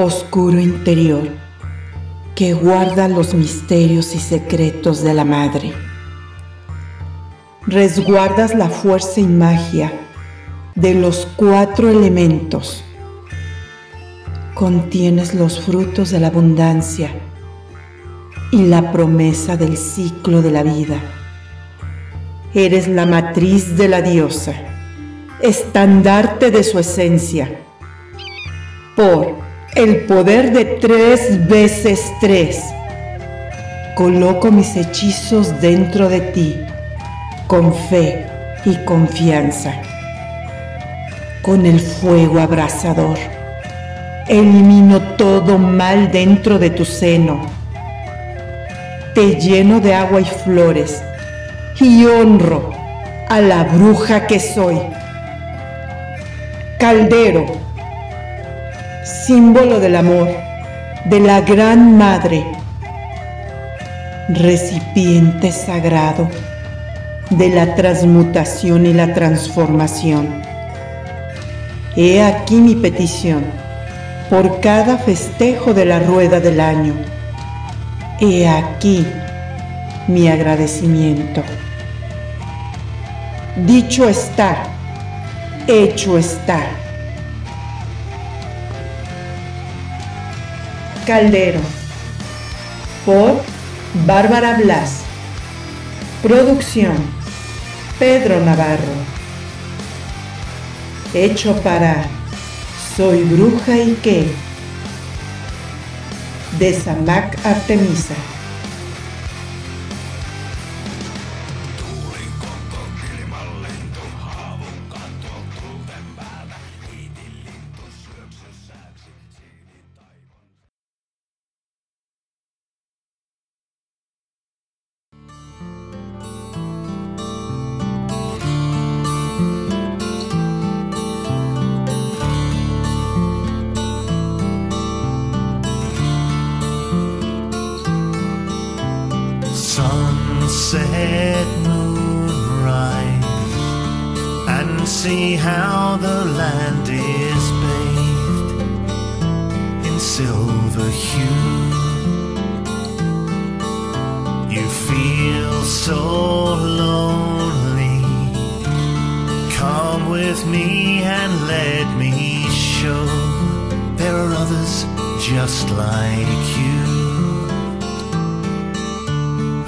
oscuro interior que guarda los misterios y secretos de la madre. Resguardas la fuerza y magia de los cuatro elementos. Contienes los frutos de la abundancia y la promesa del ciclo de la vida. Eres la matriz de la diosa, estandarte de su esencia. Por el poder de tres veces tres, coloco mis hechizos dentro de ti, con fe y confianza con el fuego abrasador. Elimino todo mal dentro de tu seno. Te lleno de agua y flores y honro a la bruja que soy. Caldero, símbolo del amor, de la gran madre. Recipiente sagrado de la transmutación y la transformación He aquí mi petición por cada festejo de la rueda del año. He aquí mi agradecimiento. Dicho está, hecho está. Caldero, por Bárbara Blas. Producción, Pedro Navarro hecho para Soy bruja y qué de Samac Artemisa. Sunset moonrise and see how the land is bathed in silver hue. You feel so lonely. Come with me and let me show there are others just like you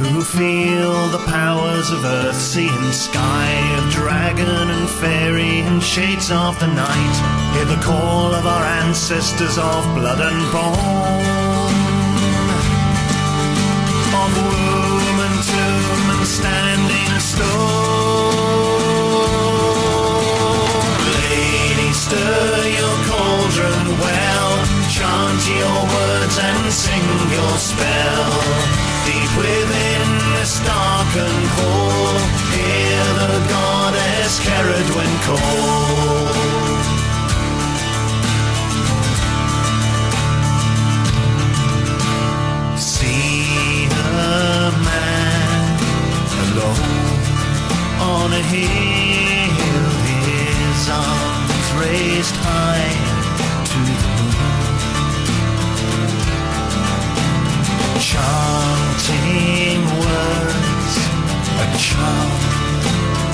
who feel the powers of earth, sea and sky, of dragon and fairy and shades of the night. Hear the call of our ancestors of blood and bone, of womb and tomb and standing stone. Lady, stir your cauldron well, chant your words and sing your spell deep within this darkened hall. Hear the goddess Cerridwen call. See a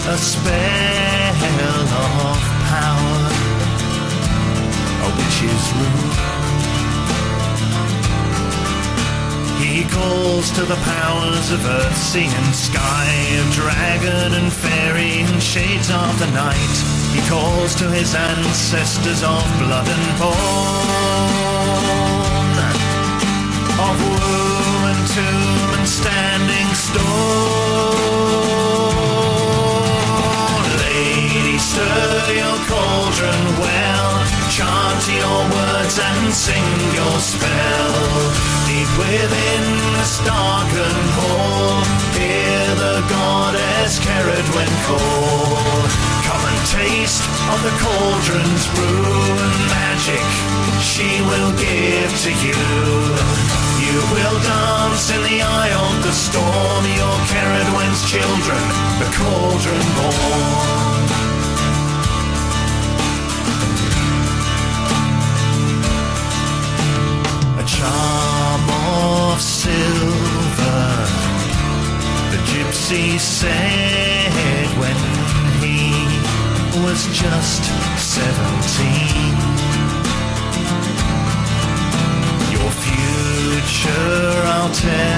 a spell of power, a witch's rule. He calls to the powers of earth, sea and sky, of dragon and fairy and shades of the night. He calls to his ancestors of blood and bone, of womb and tomb and standing stone. Sing your spell. Deep within the darkened hall, hear the goddess Cerridwen call. Come and taste of the cauldron's brew and magic she will give to you. You will dance in the eye of the storm, your Cerridwen's children, the cauldron born. Lucy said when he was just seventeen. Your future, I'll tell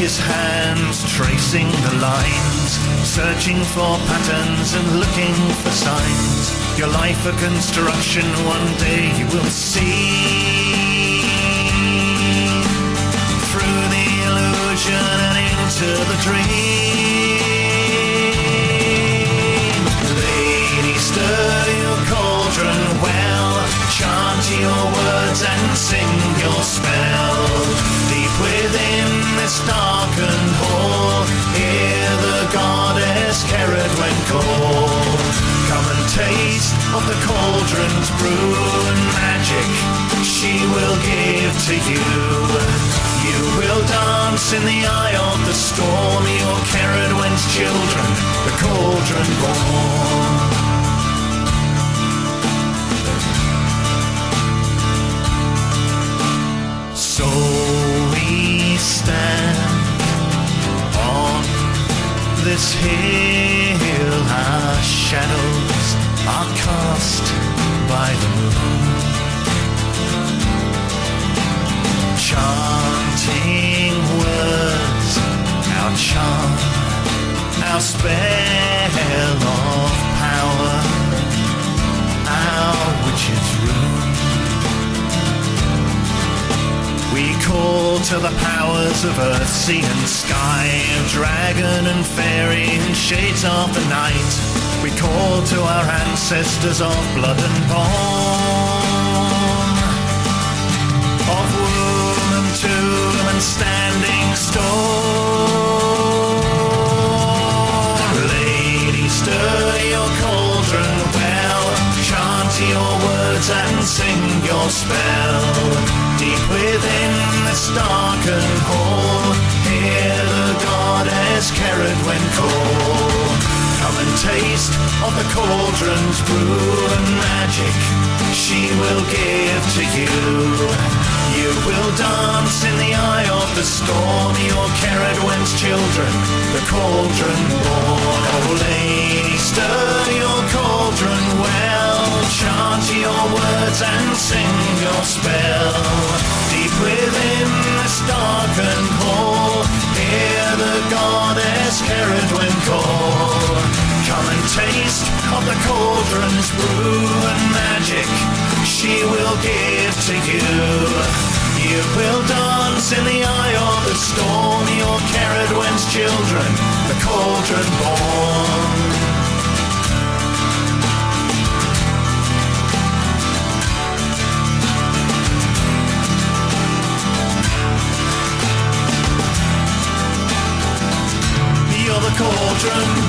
his hands, tracing the lines, searching for patterns and looking for signs. Your life a construction, one day you will see. Through the illusion and into the dream. And magic she will give to you. You will dance in the eye of the storm, your Cerridwen's children, the cauldron born. Spell of power, our witch's rune. We call to the powers of earth, sea and sky, of dragon and fairy and shades of the night. We call to our ancestors of blood and bone, of womb and tomb and standing spell. Deep within this darkened hall, hear the goddess Cerridwen call. Come and taste of the cauldron's brew and magic she will give to you. You will dance in the eye of the storm, your Cerridwen's children, the cauldron born. Oh, lady, stir your cauldron well, chant your words and sing spell. Deep within this darkened hall, hear the goddess Cerridwen call. Come and taste of the cauldron's brew and magic she will give to you. You will dance in the eye of the storm, your Cerridwen's children, the cauldron born. Cauldron